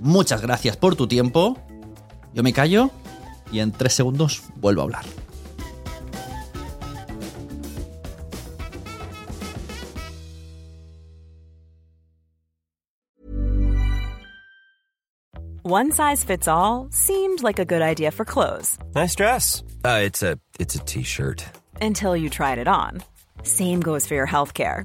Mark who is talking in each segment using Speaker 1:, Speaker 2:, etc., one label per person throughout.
Speaker 1: Muchas gracias por tu tiempo. Yo me callo y en tres segundos vuelvo a hablar.
Speaker 2: One size fits all seemed like a good idea for clothes
Speaker 3: Nice dress. Uh, it's a it's a t-shirt.
Speaker 2: until you tried it on. Same goes for your healthcare.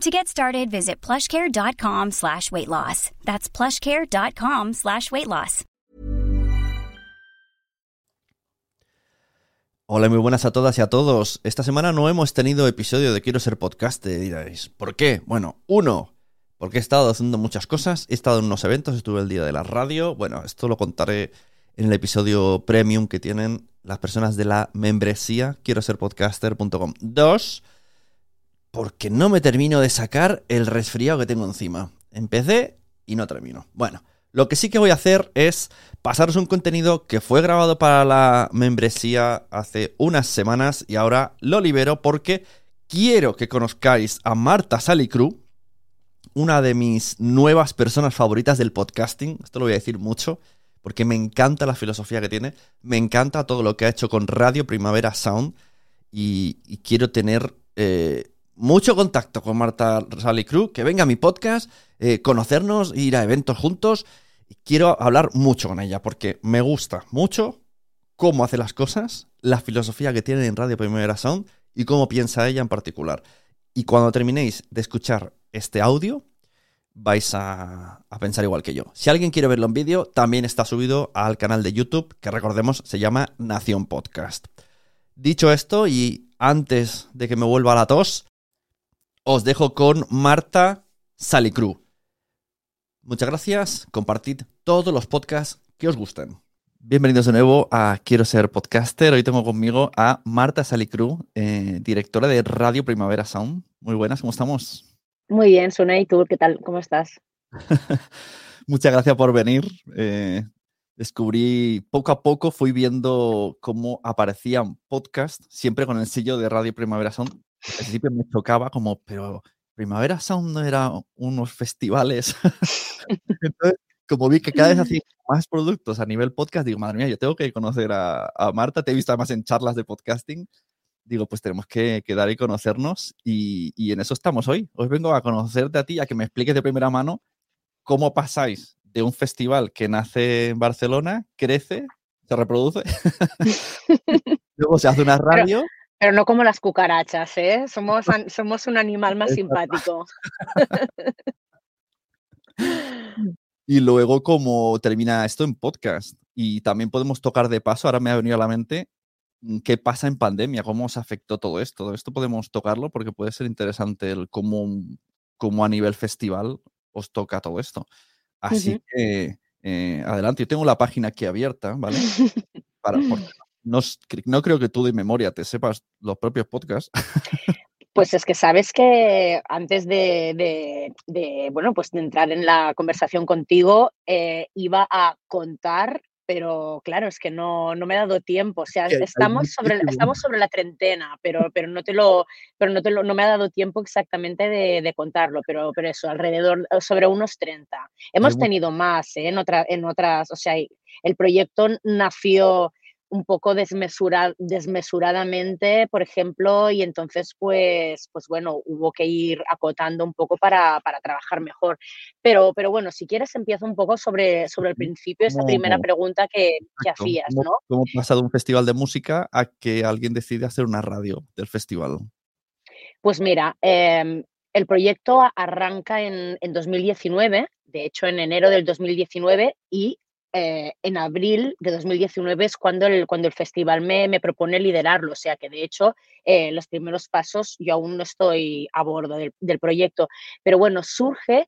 Speaker 4: To get started, visit plushcare.com slash weight loss. That's plushcare.com slash weight loss.
Speaker 1: Hola, muy buenas a todas y a todos. Esta semana no hemos tenido episodio de Quiero ser podcast, diréis. ¿Por qué? Bueno, uno, porque he estado haciendo muchas cosas, he estado en unos eventos, estuve el día de la radio. Bueno, esto lo contaré en el episodio premium que tienen las personas de la membresía quiero ser podcaster.com. Dos, porque no me termino de sacar el resfriado que tengo encima. Empecé y no termino. Bueno, lo que sí que voy a hacer es pasaros un contenido que fue grabado para la membresía hace unas semanas y ahora lo libero porque quiero que conozcáis a Marta Salicru, una de mis nuevas personas favoritas del podcasting. Esto lo voy a decir mucho porque me encanta la filosofía que tiene, me encanta todo lo que ha hecho con Radio Primavera Sound y, quiero tener eh, mucho contacto con Marta Salicru, que venga a mi podcast, eh, conocernos, ir a eventos juntos. Quiero hablar mucho con ella porque me gusta mucho cómo hace las cosas, la filosofía que tiene en Radio Primavera Sound y cómo piensa ella en particular. Y cuando terminéis de escuchar este audio, vais a, a, pensar igual que yo. Si alguien quiere verlo en vídeo, también está subido al canal de YouTube, que recordemos se llama Nación Podcast. Dicho esto, y antes de que me vuelva la tos, os dejo con Marta Salicru. Muchas gracias, compartid todos los podcasts que os gusten. Bienvenidos de nuevo a Quiero ser podcaster. Hoy tengo conmigo a Marta Salicru, eh, directora de Radio Primavera Sound. Muy buenas, ¿cómo estamos?
Speaker 5: Muy bien, Suna, ¿y tú qué tal? ¿Cómo estás?
Speaker 1: Muchas gracias por venir. Eh, descubrí poco a poco, fui viendo cómo aparecían podcasts, siempre con el sello de Radio Primavera Sound. Al principio me chocaba como, pero Primavera Sound no era unos festivales. Entonces, como vi que cada vez hacía más productos a nivel podcast, digo, madre mía, yo tengo que conocer a, a Marta. Te he visto además en charlas de podcasting digo, pues tenemos que quedar y conocernos y, y, en eso estamos hoy. Hoy vengo a conocerte a ti, a que me expliques de primera mano cómo pasáis de un festival que nace en Barcelona, crece, se reproduce, luego se hace una radio.
Speaker 5: Pero, no como las cucarachas, ¿eh? Somos, somos un animal más simpático.
Speaker 1: y luego cómo termina esto en podcast. Y también podemos tocar de paso, ahora me ha venido a la mente, qué pasa en pandemia, cómo os afectó todo esto. Esto podemos tocarlo porque puede ser interesante el cómo, cómo a nivel festival os toca todo esto. Así uh -huh. que eh, adelante. Yo tengo la página aquí abierta, ¿vale? Para, no, no, creo que tú de memoria te sepas los propios podcasts.
Speaker 5: Pues es que sabes que antes de, bueno, pues de entrar en la conversación contigo, eh, iba a contar pero claro, es que no, no me ha dado tiempo. O sea, estamos sobre, estamos sobre la treintena, pero, pero no te lo, pero no te lo, no me ha dado tiempo exactamente de, de contarlo, pero, pero eso, alrededor, sobre unos 30. Hemos tenido más ¿eh? en, otra, en otras, o sea, el proyecto nació un poco desmesura, desmesuradamente, por ejemplo, y entonces, pues, pues bueno, hubo que ir acotando un poco para, para trabajar mejor. Pero, pero bueno, si quieres, empiezo un poco sobre, sobre el principio, esa primera pregunta que, que hacías, ¿no?
Speaker 1: ¿Cómo pasa de un festival de música a que alguien decide hacer una radio del festival?
Speaker 5: Pues mira, em, el proyecto arranca en, en 2019, de hecho en enero del 2019, y eh, en abril de 2019 es cuando el, cuando el festival me, me propone liderarlo, o sea que de hecho eh, los primeros pasos yo aún no estoy a bordo del, del proyecto, pero bueno, surge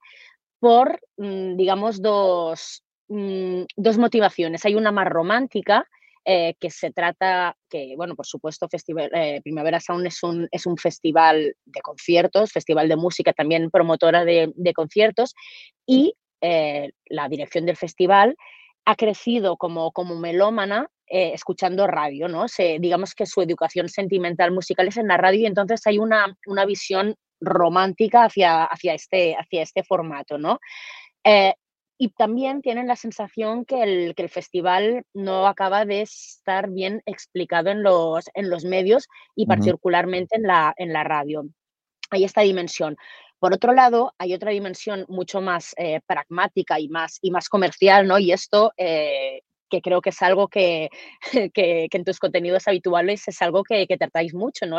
Speaker 5: por, mm, digamos, dos, mm, dos motivaciones. Hay una más romántica, eh, que se trata, que bueno, por supuesto, Festival, eh, Primavera Sound es un, es un festival de conciertos, festival de música, también promotora de, conciertos, y eh, la dirección del festival ha crecido como, como melómana eh, escuchando radio, ¿no? Se, digamos que su educación sentimental musical es en la radio y entonces hay una, una visión romántica hacia, hacia, este, hacia este formato, ¿no? Eh, y también tienen la sensación que el, que el, festival no acaba de estar bien explicado en los, en los medios y particularmente en la, en la radio. Hay esta dimensión. Por otro lado, hay otra dimensión mucho más eh, pragmática y más, y más comercial, ¿no? Y esto eh, que creo que es algo que, que, en tus contenidos habituales es algo que, que tratáis mucho, ¿no?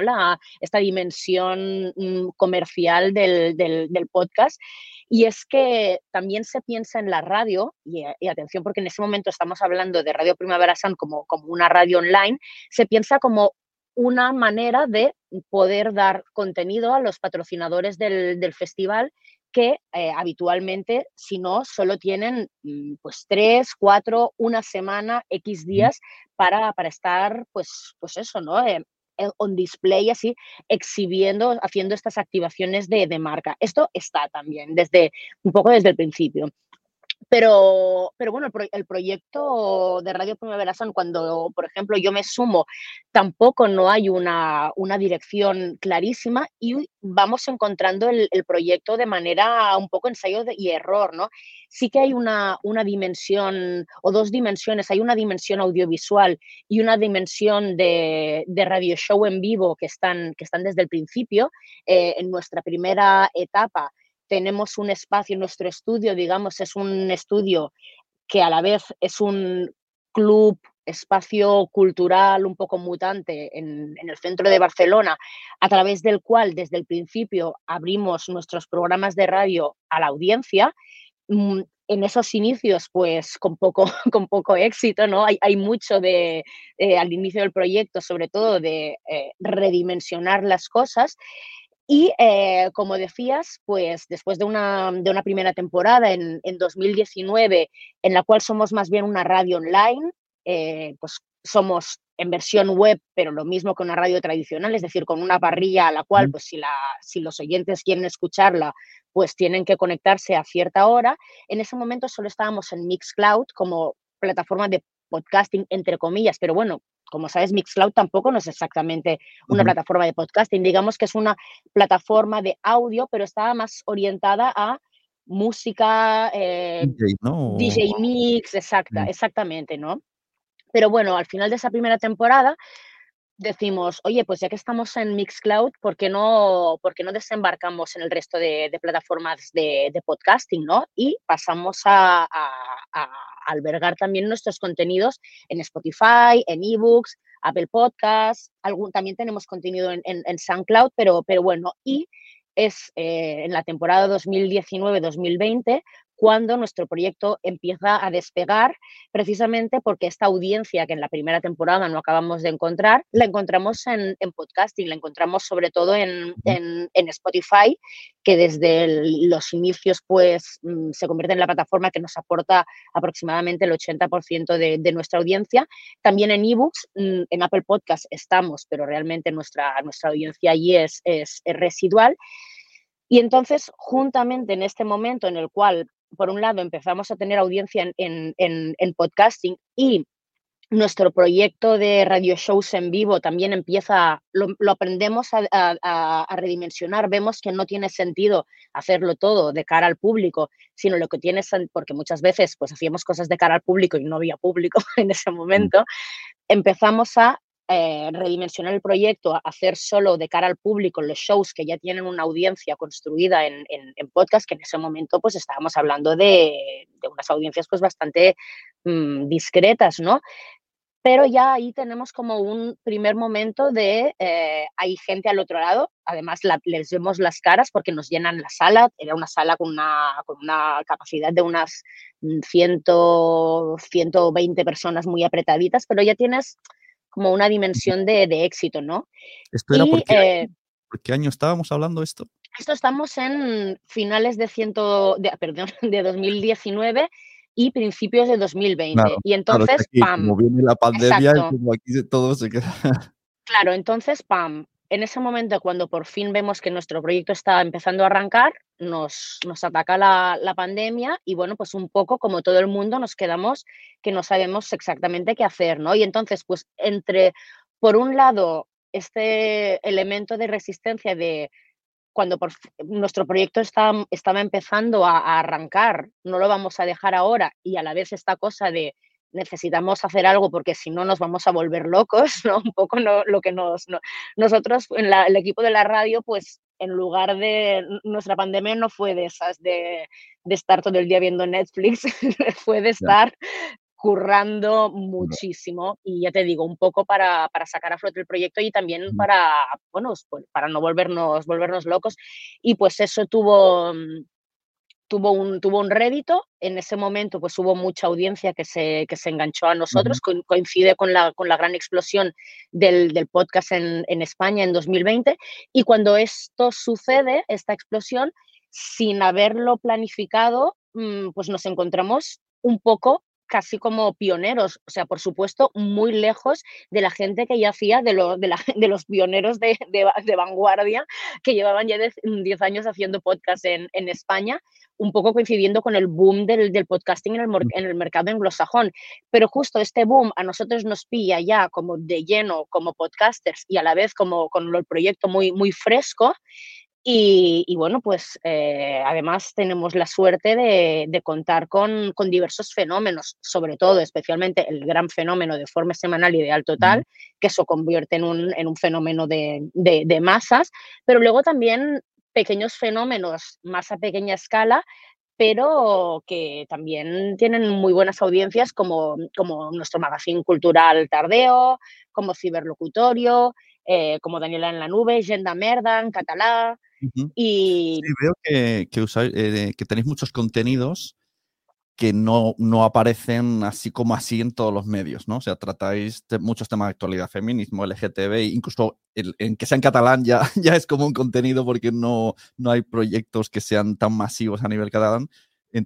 Speaker 5: Esta dimensión mm, comercial del, del, del, podcast. Y es que también se piensa en la radio, y, y, atención porque en ese momento estamos hablando de Radio Primavera Sound como, como una radio online, se piensa como una manera de poder dar contenido a los patrocinadores del, del festival que eh, habitualmente, si no, solo tienen mm, pues tres, cuatro, una semana, X días para, para estar, pues, pues eso, ¿no? Eh, on display, así, exhibiendo, haciendo estas activaciones de, de, marca. Esto está también desde un poco desde el principio. Pero, pero bueno, el, pro, el, proyecto de Radio Primavera Sound, cuando, por ejemplo, yo me sumo, tampoco no hay una, una dirección clarísima y vamos encontrando el, proyecto de manera un poco ensayo y error, ¿no? Sí que hay una, una dimensión o dos dimensiones, hay una dimensión audiovisual y una dimensión de, de radio show en vivo que están, que están desde el principio. Eh, en nuestra primera etapa tenemos un espacio, nuestro estudio, digamos, es un estudio que a la vez es un club, espacio cultural un poco mutante en, el centro de Barcelona, a través del cual desde el principio abrimos nuestros programas de radio a la audiencia. Mm, en esos inicios, pues con poco, con poco éxito, ¿no? Hay, hay mucho de, eh, al inicio del proyecto, sobre todo de eh, redimensionar las cosas. Y eh, como decías, pues después de una, de una primera temporada en, en, 2019, en la cual somos más bien una radio online, eh, pues somos en versión web, pero lo mismo que una radio tradicional, es decir, con una parrilla a la cual, pues si, la, si los oyentes quieren escucharla, pues tienen que conectarse a cierta hora. En ese momento solo estábamos en Mixcloud como plataforma de podcasting, entre comillas, pero bueno, como sabes, Mixcloud tampoco no es exactamente una uh -huh. plataforma de podcasting, digamos que es una plataforma de audio, pero está más orientada a música, eh, DJ, ¿no? DJ, Mix, exacta, uh -huh. exactamente, ¿no? Pero bueno, al final de esa primera temporada decimos, oye, pues ya que estamos en Mixcloud, ¿por qué no, por qué no desembarcamos en el resto de, de plataformas de, de, podcasting, ¿no? Y pasamos a, a, a, albergar también nuestros contenidos en Spotify, en ebooks, Apple Podcasts, también tenemos contenido en, SoundCloud, pero, pero bueno, y es eh, en la temporada 2019-2020 cuando nuestro proyecto empieza a despegar, precisamente porque esta audiencia que en la primera temporada no acabamos de encontrar, la encontramos en, podcasting, la encontramos sobre todo en, Spotify, que desde los inicios pues mm, se convierte en la plataforma que nos aporta aproximadamente el 80% de, de, nuestra audiencia. También en ebooks, mm, en Apple Podcast estamos, pero realmente nuestra, nuestra audiencia allí es, es residual. Y entonces, juntamente en este momento en el cual, por un lado, empezamos a tener audiencia en, en, podcasting y nuestro proyecto de radio shows en vivo también empieza, lo, aprendemos a, redimensionar, vemos que no tiene sentido hacerlo todo de cara al público, sino lo que tiene, porque muchas veces pues hacíamos cosas de cara al público y no había público en ese momento, empezamos a eh, redimensionar el proyecto, hacer solo de cara al público los shows que ya tienen una audiencia construida en, podcast, que en ese momento pues estábamos hablando de, unas audiencias pues bastante mm, discretas, ¿no? Pero ya ahí tenemos como un primer momento de eh, hay gente al otro lado, además les vemos las caras porque nos llenan la sala, era una sala con una, con una capacidad de unas 100, mm, 120 personas muy apretaditas, pero ya tienes como una dimensión de, éxito, ¿no?
Speaker 1: ¿Esto era eh por, qué, año estábamos hablando esto?
Speaker 5: Esto estamos en finales de, ciento, de, perdón, de 2019 y principios de 2020. y entonces, ¡pam!
Speaker 1: Como viene la pandemia, como aquí todo se queda.
Speaker 5: Claro, entonces, ¡pam! En ese momento, cuando por fin vemos que nuestro proyecto está empezando a arrancar, nos, nos ataca la, la, pandemia y bueno, pues un poco como todo el mundo nos quedamos que no sabemos exactamente qué hacer, ¿no? Y entonces, pues entre, por un lado, este elemento de resistencia de cuando nuestro proyecto está, estaba empezando a, arrancar, no lo vamos a dejar ahora y a la vez esta cosa de necesitamos hacer algo porque si no nos vamos a volver locos, ¿no? Un poco no, lo que nos... nosotros, en el equipo de la radio, pues en lugar de... Nuestra pandemia no fue de esas de, de estar todo el día viendo Netflix, fue de estar currando muchísimo y ya te digo, un poco para, para, sacar a flote el proyecto y también para, bueno, pues, para no volvernos, volvernos locos. Y pues eso tuvo, mm, tuvo un, tuvo un rédito, en ese momento pues hubo mucha audiencia que se, que se enganchó a nosotros, coincide con la, con la gran explosión del, del podcast en, en, España en 2020 y cuando esto sucede, esta explosión, sin haberlo planificado, mm, pues nos encontramos un poco casi como pioneros, o sea, por supuesto, muy lejos de la gente que ya hacía, de, lo, de, la, de los pioneros de, de, vanguardia que llevaban ya 10 años haciendo podcast en, en, España, un poco coincidiendo con el boom del, del podcasting en el, mm. en el, mercado anglosajón. Pero justo este boom a nosotros nos pilla ya como de lleno como podcasters y a la vez como con el proyecto muy, muy fresco. Y, bueno, pues eh, además tenemos la suerte de, contar con, diversos fenómenos, sobre todo, especialmente el gran fenómeno de forma semanal ideal total, que eso convierte en un, en un fenómeno de, de, masas, pero luego también pequeños fenómenos más a pequeña escala pero que también tienen muy buenas audiencias como, como nuestro magazine cultural Tardeo, como Ciberlocutorio, eh, como Daniela en la Nube, Genda Merda en catalá, y...
Speaker 1: Sí, veo que, que, eh, que tenéis muchos contenidos que no, no, aparecen así como así en todos los medios, ¿no? O sea, tratáis muchos temas de actualidad, feminismo, LGTB, incluso en que sea en catalán ya, ya es como un contenido porque no, no hay proyectos que sean tan masivos a nivel catalán.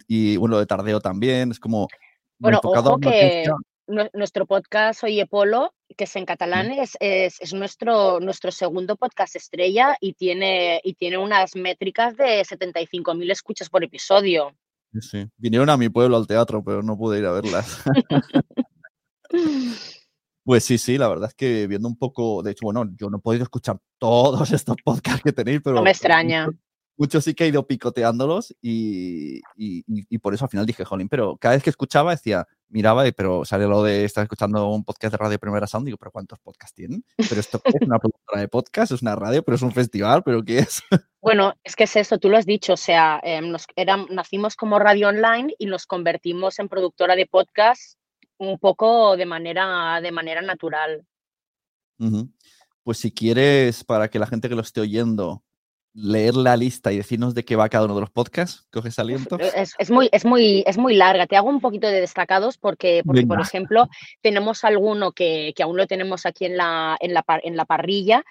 Speaker 1: Y bueno, de tardeo también, es como...
Speaker 5: Bueno, ojo que nuestro podcast Oye Polo, que es en catalán, es, es, nuestro, nuestro segundo podcast estrella y tiene, y tiene unas métricas de 75.000 escuchas por episodio.
Speaker 1: Sí, vinieron a mi pueblo al teatro, pero no pude ir a verlas. pues sí, sí, la verdad es que viendo un poco, de hecho, bueno, yo no he podido escuchar todos estos podcasts que tenéis, pero...
Speaker 5: No me extraña
Speaker 1: muchos sí que he ido picoteándolos y, y, por eso al final dije, jolín, pero cada vez que escuchaba decía, miraba, pero sale lo de estar escuchando un podcast de Radio Primera Sound, digo, pero ¿cuántos podcasts tienen? Pero esto es una productora de podcast, es una radio, pero es un festival, pero ¿qué es?
Speaker 5: Bueno, es que es eso, tú lo has dicho, o sea, em, nos, nacimos como radio online y nos convertimos en productora de podcast un poco de manera, de manera natural.
Speaker 1: Pues si quieres, para que la gente que lo esté oyendo leer la lista y decirnos de qué va cada uno de los podcasts? ¿Coges aliento?
Speaker 5: Es, es, muy, es, muy, es muy larga. Te hago un poquito de destacados porque, porque por ejemplo, tenemos alguno que, que, aún lo tenemos aquí en la, en la, en la parrilla,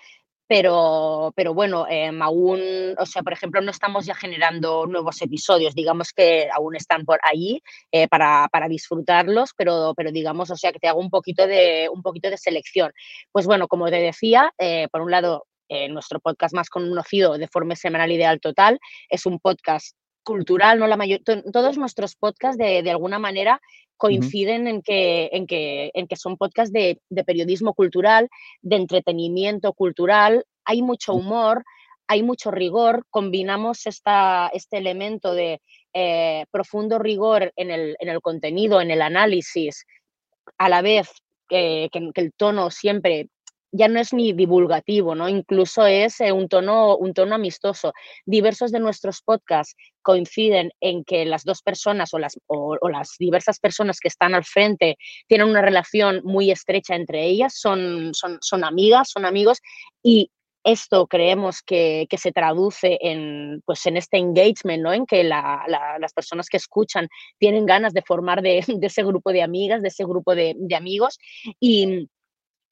Speaker 5: pero, pero bueno, eh, aún, o sea, por ejemplo, no estamos ya generando nuevos episodios, digamos que aún están por ahí eh, para, para, disfrutarlos, pero, pero digamos, o sea, que te hago un poquito de, un poquito de selección. Pues bueno, como te decía, eh, por un lado, eh, nuestro podcast más conocido de forma semanal ideal total es un podcast cultural, ¿no? La mayor, todos nuestros podcasts de, de alguna manera coinciden uh -huh. en, que, en, que, en que son podcasts de, de, periodismo cultural, de entretenimiento cultural, hay mucho humor, hay mucho rigor, combinamos esta, este elemento de eh, profundo rigor en el, en el, contenido, en el análisis, a la vez que, que el tono siempre ya no es ni divulgativo, ¿no? Incluso es eh, un, tono, un tono amistoso. Diversos de nuestros podcasts coinciden en que las dos personas o las, o, las diversas personas que están al frente tienen una relación muy estrecha entre ellas, son, son, son amigas, son amigos y esto creemos que, que, se traduce en, pues en este engagement, ¿no? en que la, la, las personas que escuchan tienen ganas de formar de, de ese grupo de amigas, de ese grupo de, de amigos. Y,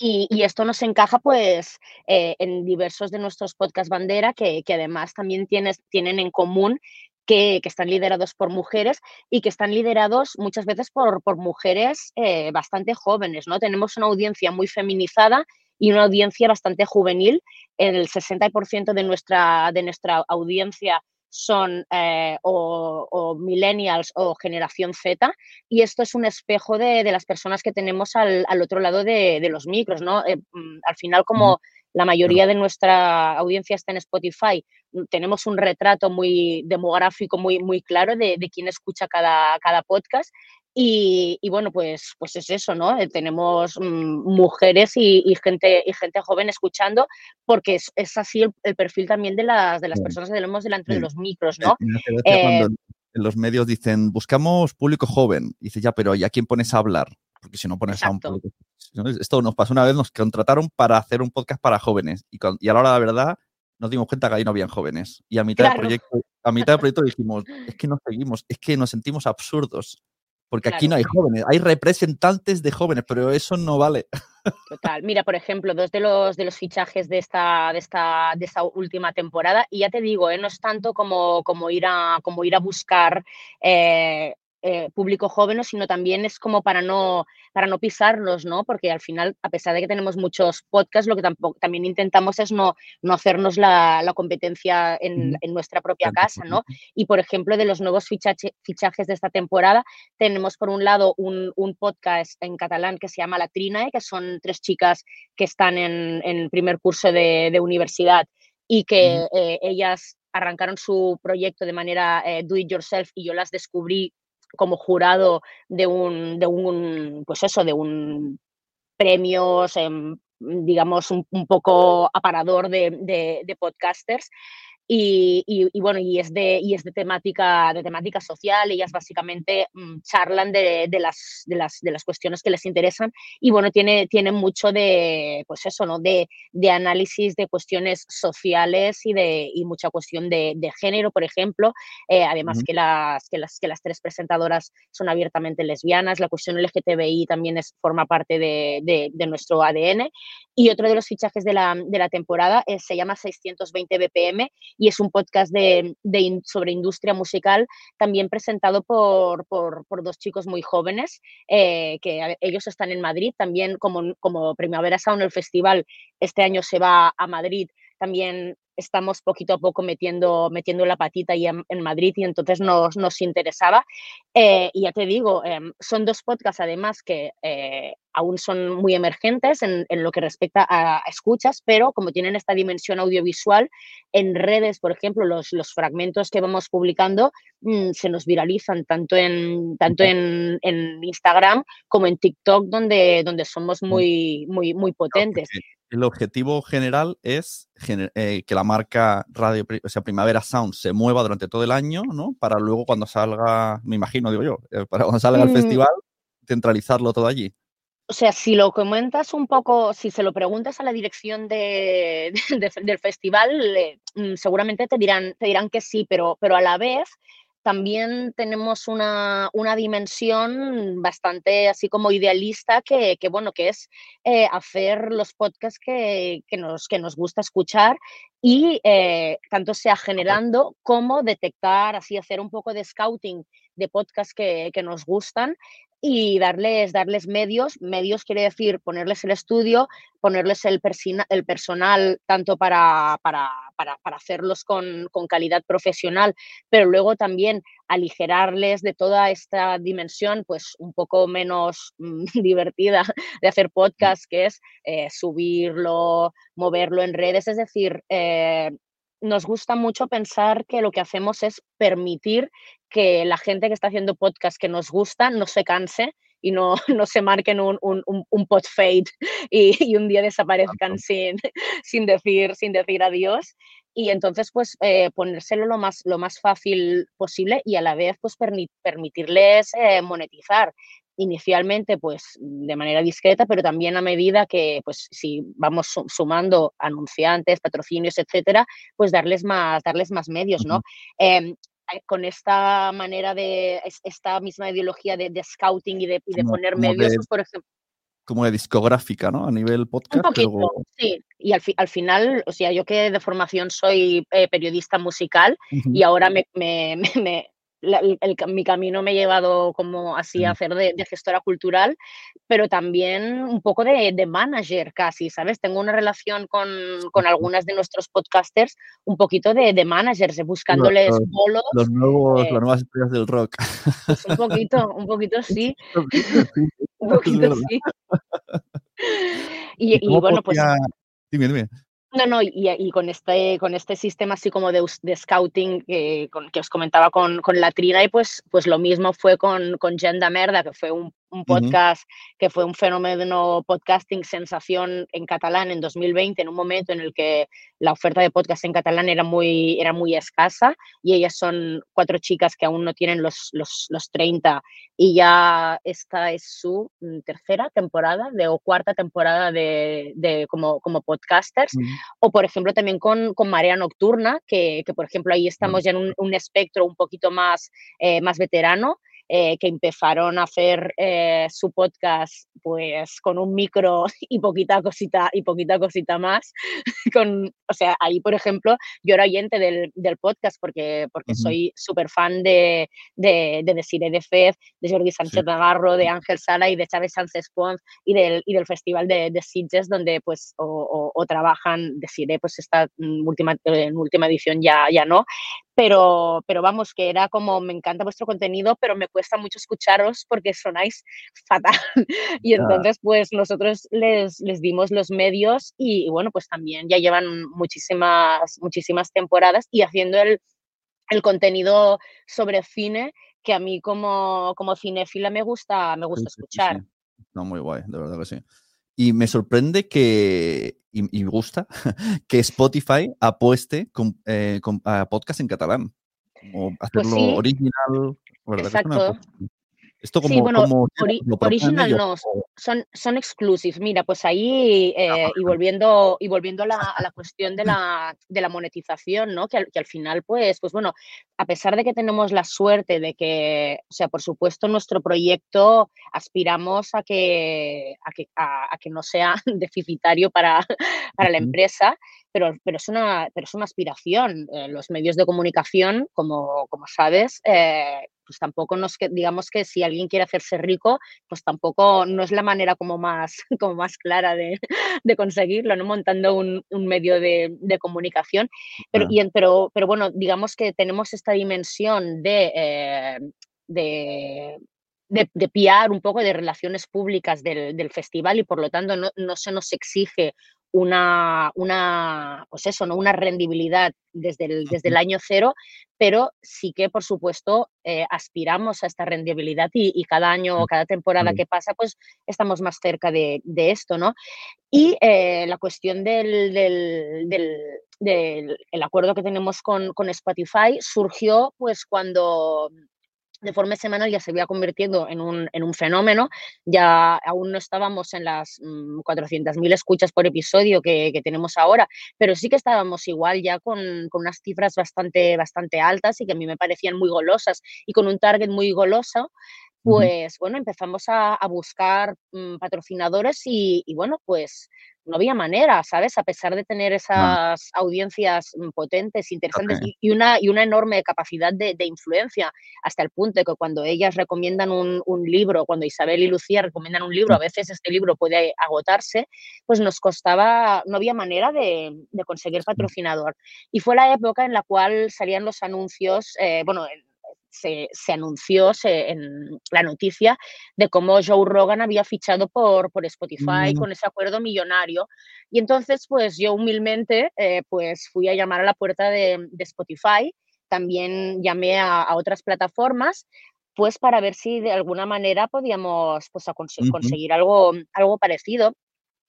Speaker 5: y, esto nos encaja pues eh, en diversos de nuestros podcast bandera que, además también tienes, tienen en común que, que, están liderados por mujeres y que están liderados muchas veces por, por mujeres eh, bastante jóvenes, ¿no? Tenemos una audiencia muy feminizada y una audiencia bastante juvenil. El 60% de nuestra, de nuestra audiencia son eh, o, o, millennials o generación Z y esto es un espejo de, de las personas que tenemos al, al otro lado de, de, los micros, ¿no? Eh, mm, al final, como la mayoría de nuestra audiencia está en Spotify, mm, tenemos un retrato muy demográfico, muy, muy claro de, de quién escucha cada, cada podcast y, y, bueno, pues, pues es eso, ¿no? Eh, tenemos mmm, mujeres y, y, gente, y gente joven escuchando, porque es, es así el, el, perfil también de las, de las personas que tenemos delante sí. de los micros, ¿no?
Speaker 1: Eh, en los medios dicen, buscamos público joven, y dice, ya, pero ¿y a quién pones a hablar? Porque si no pones exacto. a un público... Esto nos pasó una vez, nos contrataron para hacer un podcast para jóvenes, y, con, y a la hora de la verdad nos dimos cuenta que ahí no habían jóvenes. Y a mitad, claro. del proyecto, a mitad del proyecto dijimos, es que no seguimos, es que nos sentimos absurdos porque claro. aquí no hay jóvenes, hay representantes de jóvenes, pero eso no vale.
Speaker 5: Total. Mira, por ejemplo, dos de los, de los fichajes de esta, de, esta, de esta última temporada, y ya te digo, ¿eh? no es tanto como, como, ir, a, como ir a buscar eh, eh, público joven, sino también es como para no, para no pisarlos, ¿no? Porque al final, a pesar de que tenemos muchos podcasts, lo que tampoco, también intentamos es no, no hacernos la, la competencia en, en, nuestra propia casa, ¿no? Y, por ejemplo, de los nuevos fichaje, fichajes de esta temporada, tenemos por un lado un, un, podcast en catalán que se llama La Trinae, que son tres chicas que están en, en primer curso de, de, universidad y que eh, ellas arrancaron su proyecto de manera eh, do it yourself y yo las descubrí como jurado de un, de un pues eso, de un premios, eh, digamos, un, un, poco aparador de, de, de podcasters. Y, y, y, bueno, y es de, y es de temática, de temática social, ellas básicamente mmm, charlan de, de, las, de, las, de las cuestiones que les interesan y bueno, tiene, tiene mucho de, pues eso, ¿no? De, de análisis de cuestiones sociales y, de, y mucha cuestión de, de género, por ejemplo, eh, además uh -huh. que, las, que, las, que las tres presentadoras son abiertamente lesbianas, la cuestión LGTBI también es, forma parte de, de, nuestro ADN y otro de los fichajes de la, de la temporada es, se llama 620 BPM y es un podcast de, sobre industria musical, también presentado por, por, dos chicos muy jóvenes, eh, que ellos están en Madrid, también como, como Primavera Sound, el festival este año se va a Madrid, también estamos poquito a poco metiendo, metiendo la patita ahí en, Madrid y entonces nos, nos interesaba. Eh, y ya te digo, eh, son dos podcasts además que eh, aún son muy emergentes en, en lo que respecta a, escuchas, pero como tienen esta dimensión audiovisual, en redes, por ejemplo, los, los fragmentos que vamos publicando mmm, se nos viralizan tanto en, tanto en, en Instagram como en TikTok, donde, donde somos muy, muy, muy potentes.
Speaker 1: el objetivo general es eh, que la marca Radio, o sea, Primavera Sound se mueva durante todo el año, ¿no? Para luego cuando salga, me imagino, digo yo, eh, para cuando salga mm. el festival, centralizarlo todo allí.
Speaker 5: O sea, si lo comentas un poco, si se lo preguntas a la dirección de, del festival, mm, seguramente te dirán, te dirán que sí, pero, pero a la vez también tenemos una, dimensión bastante así como idealista que, bueno, que es eh, hacer los podcasts que, nos, que nos gusta escuchar y eh, tanto sea generando como detectar, así hacer un poco de scouting de podcasts que, que nos gustan y darles, darles medios. Medios quiere decir ponerles el estudio, ponerles el, el personal tanto para, para, para, para hacerlos con, con, calidad profesional, pero luego también aligerarles de toda esta dimensión, pues un poco menos mm, divertida de hacer podcast, que es eh, subirlo, moverlo en redes, es decir, eh, nos gusta mucho pensar que lo que hacemos es permitir que la gente que está haciendo podcast que nos gusta no se canse y no, no se marquen un, un, un pod fade y, un día desaparezcan sin, sin, decir, sin decir adiós. Y entonces, pues, eh, ponérselo lo más, lo más fácil posible y a la vez, pues, permitirles eh, monetizar inicialmente pues de manera discreta, pero también a medida que pues si vamos sumando anunciantes, patrocinios, etcétera, pues darles más, darles más medios, ¿no? Em, eh, con esta manera de, esta misma ideología de, scouting y de, poner medios, pues, por ejemplo.
Speaker 1: Como de discográfica, ¿no? A nivel podcast.
Speaker 5: Un poquito, sí. Y al, al, final, o sea, yo que de formación soy eh, periodista musical y ahora me, me, mi camino me ha llevado como así a hacer de, gestora cultural, pero también un poco de, de manager casi, ¿sabes? Tengo una relación con, con, algunas de nuestros podcasters, un poquito de, de managers, buscándoles
Speaker 1: los,
Speaker 5: bolos.
Speaker 1: Los nuevos, las nuevas estrellas del rock.
Speaker 5: Pues un poquito, un poquito sí. un poquito sí. Y, y bueno, pues...
Speaker 1: Dime, dime.
Speaker 5: No, no, y, con, este, con este sistema así como de, de scouting que, que, os comentaba con, con la Trina, y pues, pues lo mismo fue con, con Merda, que fue un un podcast que fue un fenómeno podcasting sensación en catalán en 2020, en un momento en el que la oferta de podcast en catalán era muy, era muy escasa y ellas son cuatro chicas que aún no tienen los, los, los 30 y ya esta es su mm, tercera temporada de, o cuarta temporada de, de como, como podcasters. O por ejemplo también con, con Marea Nocturna, que, que, por ejemplo ahí estamos ya en un, un espectro un poquito más, eh, más veterano eh, que empezaron a hacer eh, su podcast pues con un micro y poquita cosita y poquita cosita más. con, o sea, ahí, por ejemplo, yo era oyente del, del podcast porque, porque soy súper fan de, de, de Desiree de Fez, de Jordi Sánchez Navarro, de Ángel Sala y de Chávez Sánchez Pons y del, y del Festival de, de Sitges, donde pues o, o, trabajan, Desiree pues esta última, en última edición ya, ya no, pero, pero vamos, que era como, me encanta vuestro contenido, pero me cuesta mucho escucharos porque sonáis fatal. Y entonces, pues nosotros les, les dimos los medios y, bueno, pues también ya llevan muchísimas, muchísimas temporadas y haciendo el, el contenido sobre cine que a mí como, como cinéfila me gusta, me gusta escuchar.
Speaker 1: No, muy guay, de verdad que sí. Y me sorprende que, y, me gusta, que Spotify apueste con, eh, con a podcast en catalán.
Speaker 5: Pues
Speaker 1: hacerlo
Speaker 5: sí.
Speaker 1: original.
Speaker 5: Exacto.
Speaker 1: Apuesta. Esto como,
Speaker 5: Sí, bueno,
Speaker 1: como
Speaker 5: ori- original no, son, son exclusive. Mira, pues ahí, eh, y volviendo, y volviendo a la, a la cuestión de la, de la monetización, ¿no? Que al, que al final, pues, pues bueno, a pesar de que tenemos la suerte de que, o sea, por supuesto, nuestro proyecto aspiramos a que, a que, a, a que no sea deficitario para, para la empresa, pero, pero, es una, pero es una aspiración. Eh, los medios de comunicación, como, como sabes, eh, pues tampoco nos que, digamos que si alguien quiere hacerse rico, pues tampoco no es la manera como más, como más clara de, de conseguirlo, ¿no? Montando un, un medio de, de, comunicación. Pero,
Speaker 1: Claro.
Speaker 5: y en- pero, pero bueno, digamos que tenemos esta dimensión de, eh, de, de, de PR, un poco de relaciones públicas del, del festival y por lo tanto no, no se nos exige una, una, pues eso, ¿no? una rendibilidad desde el, desde el año cero, pero sí que, por supuesto, eh, aspiramos a esta rendibilidad y, y cada año o cada temporada que pasa, pues estamos más cerca de, de esto, ¿no? Y eh, la cuestión del, del, del, del- el acuerdo que tenemos con, con Spotify surgió pues cuando de forma semanal ya se había convertido en un, en un fenómeno, ya aún no estábamos en las 400.000 mm, escuchas por episodio que, que, tenemos ahora, pero sí que estábamos igual ya con, con, unas cifras bastante, bastante altas y que a mí me parecían muy golosas y con un target muy goloso, pues bueno, empezamos a, a buscar mm, patrocinadores y, y, bueno, pues no había manera, ¿sabes? A pesar de tener esas audiencias mm, potentes, interesantes y, una, y una enorme capacidad de, influencia, hasta el punto de que cuando ellas recomiendan un, libro, cuando Isabel y Lucía recomiendan un libro, a veces este libro puede agotarse, pues nos costaba, no había manera de, conseguir patrocinador. Y fue la época en la cual salían los anuncios, eh, bueno, se, anunció en la noticia de cómo Joe Rogan había fichado por, por Spotify mm. con ese acuerdo millonario. Y entonces, pues yo humilmente, eh, pues fui a llamar a la puerta de, Spotify, también llamé a, otras plataformas, pues para ver si de alguna manera podíamos pues, conseguir algo, algo parecido.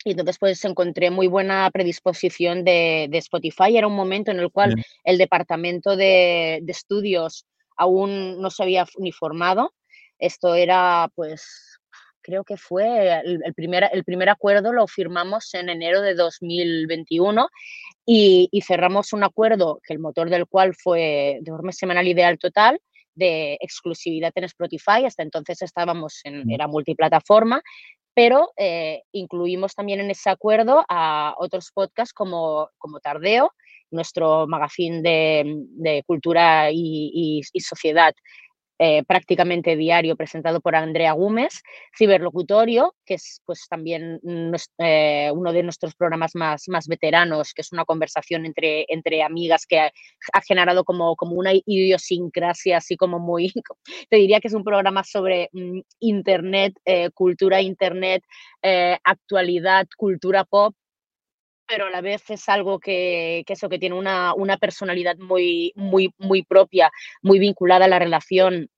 Speaker 5: Y entonces pues encontré muy buena predisposición de, Spotify. Era un momento en el cual el departamento de, de, estudios aún no se había ni formado. Esto era, pues, creo que fue el, primer, el primer acuerdo lo firmamos en enero de 2021 y, cerramos un acuerdo que el motor del cual fue de forma semanal ideal total de exclusividad en Spotify. Hasta entonces estábamos en, era multiplataforma, pero eh, incluimos también en ese acuerdo a otros podcasts como, como Tardeo, nuestro magazine de, cultura y, sociedad eh, prácticamente diario presentado por Andrea Gómez, Ciberlocutorio, que es pues también eh, uno de nuestros programas más, veteranos, que es una conversación entre, amigas que ha, generado como, como una idiosincrasia así como muy, te diría que es un programa sobre mm, Internet, eh, cultura Internet, actualidad, cultura pop, pero a la vez es algo que, eso, que tiene una, personalidad muy, muy, muy propia, muy vinculada a la relación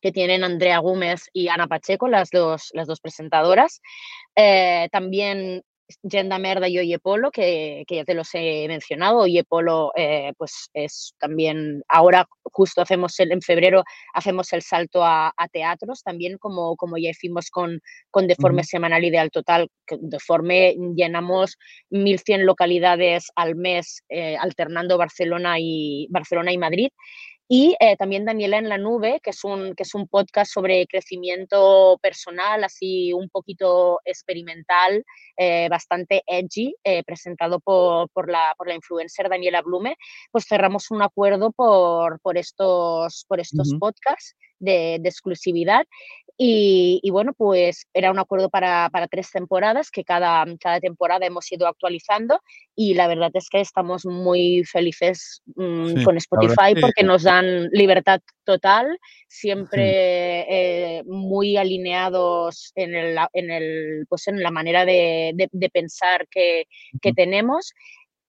Speaker 5: que tienen Andrea Gómez y Ana Pacheco, las dos, las dos presentadoras. Eh, también Yenda Merda y Oye Polo, que, ya te los he mencionado. Oye Polo, eh, pues es también, ahora justo hacemos el, en febrero, hacemos el salto a, teatros, también como, como ya hicimos con, con Deforme Semanal Ideal Total. Que Deforme llenamos 1.100 localidades al mes, eh, alternando Barcelona y, Barcelona y Madrid. Y eh, también Daniela en la Nube, que es, un, que es un podcast sobre crecimiento personal, así un poquito experimental, eh, bastante edgy, eh, presentado por, por, la, por la influencer Daniela Blume. Pues cerramos un acuerdo por, por estos, por estos podcasts de, de exclusividad y, bueno, pues era un acuerdo para, para, tres temporadas que cada, cada temporada hemos ido actualizando y la verdad es que estamos muy felices mm, con Spotify porque nos dan libertad total, siempre eh, muy alineados en, el, en, el, pues en la manera de, de, pensar que, que tenemos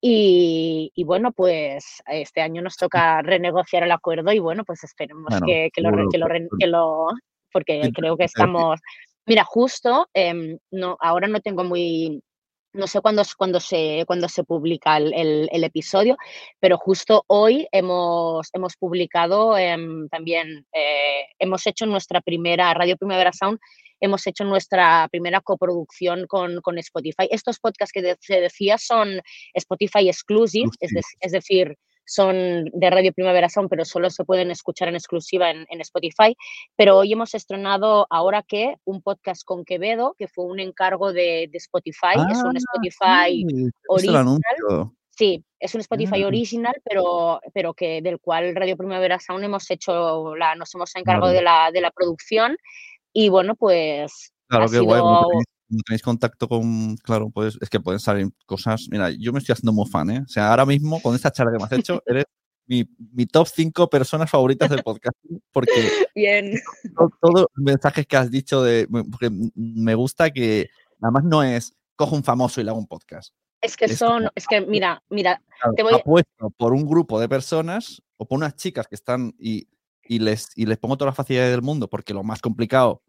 Speaker 5: y, y, bueno, pues este año nos toca renegociar el acuerdo y bueno, pues esperemos que, que, lo, que, lo, que, lo, porque creo que estamos... Mira, justo, em, no, ahora no tengo muy, no sé cuándo, cuándo, se, cuándo se publica el, el, episodio, pero justo hoy hemos, hemos publicado em, también, eh, hemos hecho nuestra primera, Radio Primavera Sound, hemos hecho nuestra primera coproducción con, con Spotify. Estos podcasts que se decía son Spotify exclusive, es, es decir, son de Radio Primavera Sound, pero solo se pueden escuchar en exclusiva en, Spotify. Pero hoy hemos estrenado Ahora que, un podcast con Quevedo, que fue un encargo de, Spotify. es un ah, Spotify original. Sí, es un Spotify ah. original, pero, pero que del cual Radio Primavera Sound hemos hecho la, nos hemos encargado de, la, de la producción. Y bueno, pues.
Speaker 1: Claro, qué guay tenéis contacto con, claro, pues es que pueden salir cosas. Mira, yo me estoy haciendo muy fan, ¿eh? O sea, ahora mismo con esta charla que me has hecho, eres mi, mi top 5 personas favoritas del podcast. Porque
Speaker 5: Bien.
Speaker 1: todos los mensajes que has dicho de, porque me gusta que nada más no es cojo un famoso y le hago un podcast.
Speaker 5: Es que son, es que mira, mira,
Speaker 1: te voy apuesto por un grupo de personas o por unas chicas que están y, y les, y les pongo todas las facilidades del mundo porque lo más complicado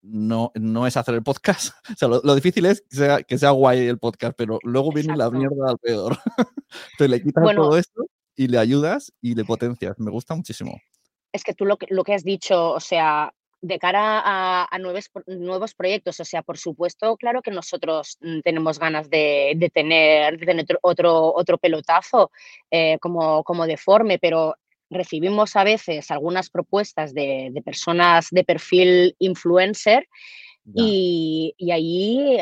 Speaker 1: no, no es hacer el podcast. O sea, lo, difícil es que sea, que sea, guay el podcast, pero luego viene la mierda alrededor. Entonces le quitas todo esto y le ayudas y le potencias. Me gusta muchísimo.
Speaker 5: es que tú lo que, lo que has dicho, o sea, de cara a, nuevos, nuevos, proyectos, o sea, por supuesto, claro que nosotros mm, tenemos ganas de, tener, de tener otro, otro pelotazo eh, como, como deforme, pero recibimos a veces algunas propuestas de, personas de perfil influencer y, y, ahí,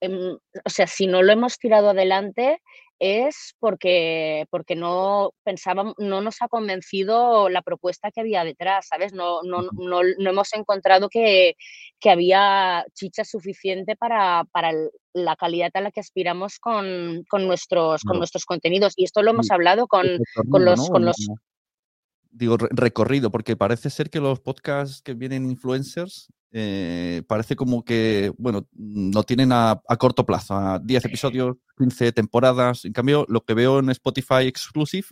Speaker 5: em, o sea, si no lo hemos tirado adelante, es porque, porque no pensábamos, no nos ha convencido la propuesta que había detrás, ¿sabes? No, no, no, no hemos encontrado que, que, había chicha suficiente para, para la calidad a la que aspiramos con, con nuestros, con nuestros contenidos. Y esto lo hemos hablado con, con los, con los
Speaker 1: digo, recorrido, porque parece ser que los podcasts que vienen influencers eh, parece como que, bueno, no tienen a, corto plazo, a 10 episodios, 15 temporadas. En cambio, lo que veo en Spotify Exclusive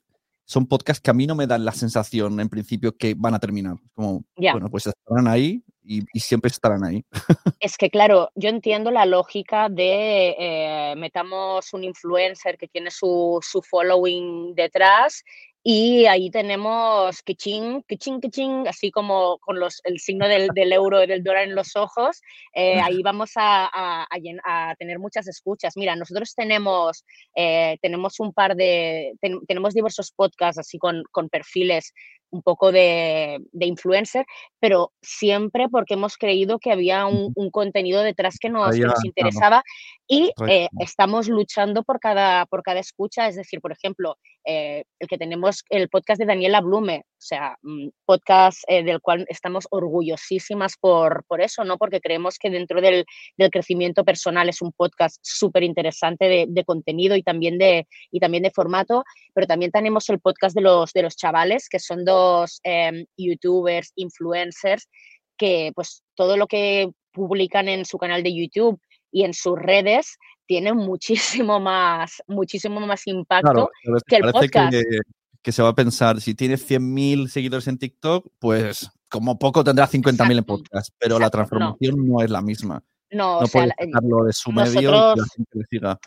Speaker 1: son podcasts que a mí no me dan la sensación, en principio, que van a terminar. Como, bueno, pues estarán ahí y, siempre estarán ahí.
Speaker 5: Es que, claro, yo entiendo la lógica de eh, metamos un influencer que tiene su, su following detrás y ahí tenemos kiching, kiching, kiching, así como con los, el signo del, del euro y del dólar en los ojos. Eh, ahí vamos a, a, a, tener muchas escuchas. Mira, nosotros tenemos, eh, tenemos un par de, tenemos diversos podcasts así con, con perfiles un poco de, de, influencer, pero siempre porque hemos creído que había un, un contenido detrás que nos, que nos interesaba y eh, estamos luchando por cada, por cada escucha. Es decir, por ejemplo, el que tenemos el podcast de Daniela Blume, o sea, mm, podcast eh, del cual estamos orgullosísimas por, por eso, ¿no? Porque creemos que dentro del, del crecimiento personal es un podcast súper interesante de, de, contenido y también de, y también de formato, pero también tenemos el podcast de los, de los chavales, que son dos em, youtubers, influencers, que pues todo lo que publican en su canal de YouTube y en sus redes tiene muchísimo más, muchísimo más impacto que el podcast
Speaker 1: que se va a pensar, si tienes 100.000 seguidores en TikTok, pues como poco tendrá 50.000 en podcast, pero la transformación no. es la misma.
Speaker 5: No,
Speaker 1: no o sea, de su medio y la gente le siga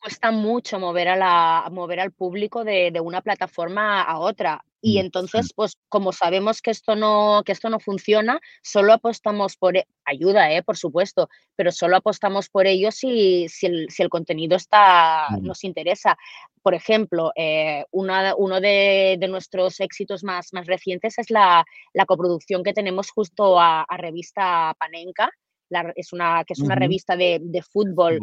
Speaker 5: cuesta mucho mover, a la, mover al público de, de una plataforma a otra. Y mm, entonces, pues como sabemos que esto no, que esto no funciona, solo apostamos por e, ayuda, ¿eh? por supuesto, pero solo apostamos por ello si, si, el, si el contenido está, mm. nos interesa. Por ejemplo, eh, una, uno de, de, nuestros éxitos más, más recientes es la, la coproducción que tenemos justo a, a revista Panenka. La, es una, que es una uh -huh. revista de, de fútbol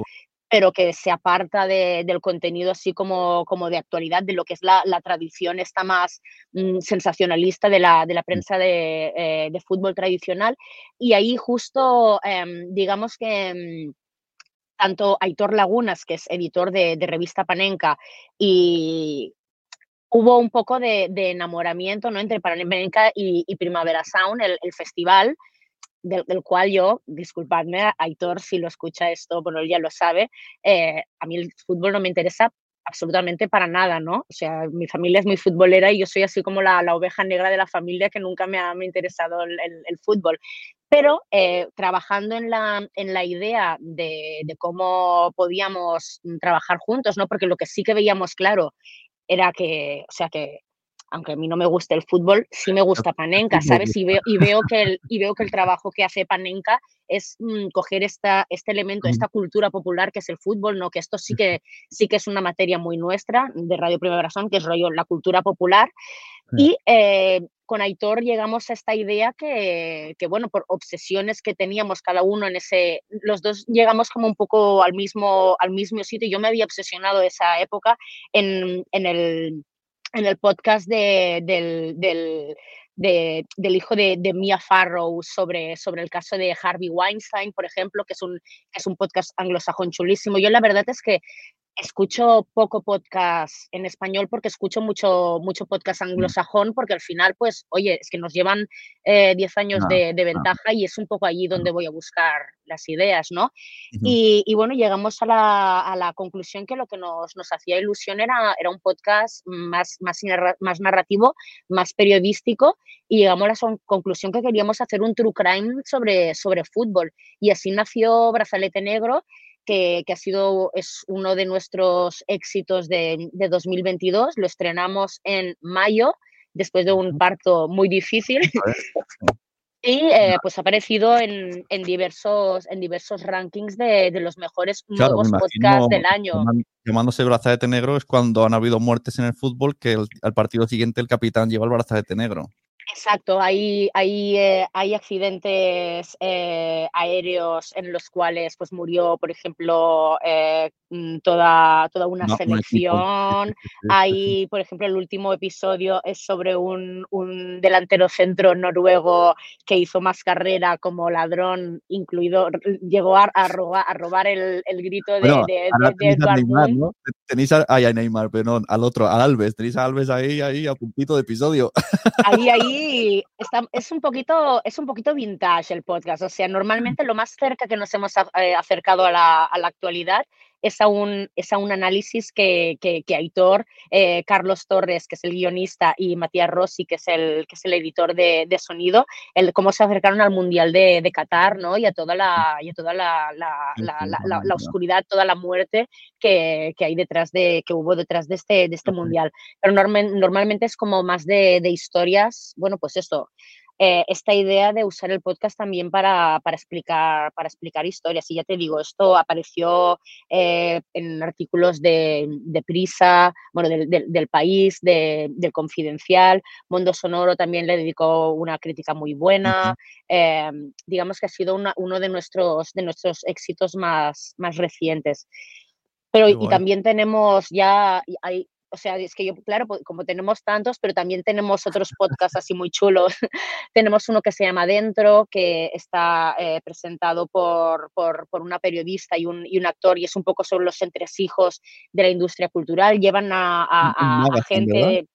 Speaker 5: pero que se aparta de, del contenido así como, como de actualidad, de lo que es la, la tradición esta más mm, sensacionalista de la, de la prensa de, eh, de, fútbol tradicional. Y ahí justo, eh, digamos que... Mm, tanto Aitor Lagunas, que es editor de, de revista Panenka, y hubo un poco de, de enamoramiento ¿no? entre Panenka y, y Primavera Sound, el, el festival, del, cual yo, disculpadme, Aitor, si lo escucha esto, bueno, él ya lo sabe, eh, a mí el fútbol no me interesa absolutamente para nada, ¿no? O sea, mi familia es muy futbolera y yo soy así como la, la oveja negra de la familia que nunca me ha, me interesado el, el, fútbol. Pero eh, trabajando en la, en la idea de, de, cómo podíamos trabajar juntos, ¿no? Porque lo que sí que veíamos claro era que, o sea, que aunque a mí no me gusta el fútbol, sí me gusta Panenka, ¿sabes? Y veo, y veo, que, el, y veo que el trabajo que hace Panenka es mmm, coger esta, este elemento, esta cultura popular que es el fútbol, ¿no? Que esto sí que, sí que es una materia muy nuestra de Radio Primavera Son, que es rollo la cultura popular. Y eh, con Aitor llegamos a esta idea que, que, bueno, por obsesiones que teníamos cada uno en ese, los dos llegamos como un poco al mismo, al mismo sitio. Yo me había obsesionado esa época en, en el en el podcast de, del, del, de, del, hijo de, de, Mia Farrow sobre, sobre el caso de Harvey Weinstein, por ejemplo, que es un, es un podcast anglosajón chulísimo. Yo la verdad es que escucho poco podcast en español porque escucho mucho, mucho podcast mm. anglosajón porque al final, pues, oye, es que nos llevan 10 eh, años no, de, de, ventaja no. y es un poco allí donde voy a buscar las ideas, ¿no? Uh -huh. y, y, bueno, llegamos a la, a la, conclusión que lo que nos, nos hacía ilusión era, era un podcast más, más, más narrativo, más periodístico y llegamos a la conclusión que queríamos hacer un true crime sobre, sobre fútbol y así nació Brazalete Negro que, que, ha sido, es uno de nuestros éxitos de, de 2022. Lo estrenamos en mayo después de un parto muy difícil. Y eh, pues ha aparecido en, en, diversos, en diversos rankings de, de los mejores
Speaker 1: Claro, me
Speaker 5: nuevos
Speaker 1: imagino
Speaker 5: podcasts del año.
Speaker 1: llamándose brazalete negro es cuando han habido muertes en el fútbol que el- al partido siguiente el capitán lleva el brazalete negro.
Speaker 5: Exacto, hay, hay, eh, hay accidentes eh, aéreos en los cuales pues murió, por ejemplo, eh, mm, toda, toda una
Speaker 1: No,
Speaker 5: selección. Hay, por ejemplo, el último episodio es sobre un, un delantero centro noruego que hizo más carrera como ladrón, incluido, llegó a, a robar, a robar el, el grito de,
Speaker 1: Bueno,
Speaker 5: de, de- de
Speaker 1: tenéis a
Speaker 5: Edvard
Speaker 1: Neymar. Tenéis a, ay, a Neymar, perdón, al otro, a Alves. Tenéis a Alves ahí, ahí, a puntito de episodio.
Speaker 5: Ahí, ahí está, es un poquito, es un poquito vintage el podcast. O sea, normalmente lo más cerca que nos hemos eh, acercado a la, a la actualidad es a un, es a un análisis que, que, que Aitor, eh, Carlos Torres, que es el guionista, y Matías Rossi, que es el, que es el editor de, de sonido, el cómo se acercaron al Mundial de, de Qatar, ¿no? Y a toda la, y a toda la, la, la- oscuridad, toda la muerte que, que hay detrás de, que hubo detrás de este, de este. Mundial pero normal- normalmente es como más de, de historias, bueno, pues esto, eh, esta idea de usar el podcast también para, para, explicar, para explicar historias. Y ya te digo, esto apareció eh, en artículos de, de Prisa, bueno, del, del- del País, de- del Confidencial, Mundo Sonoro también le dedicó una crítica muy buena. eh, digamos que ha sido una- uno de nuestros, de nuestros éxitos más, más recientes. Pero y también tenemos ya, hay, o sea, es que yo, claro, como tenemos tantos, pero también tenemos otros podcasts así muy chulos. tenemos uno que se llama Dentro, que está eh, presentado por, por, por una periodista y un, y un actor, y es un poco sobre los entresijos de la industria cultural. Llevan a, a- gente.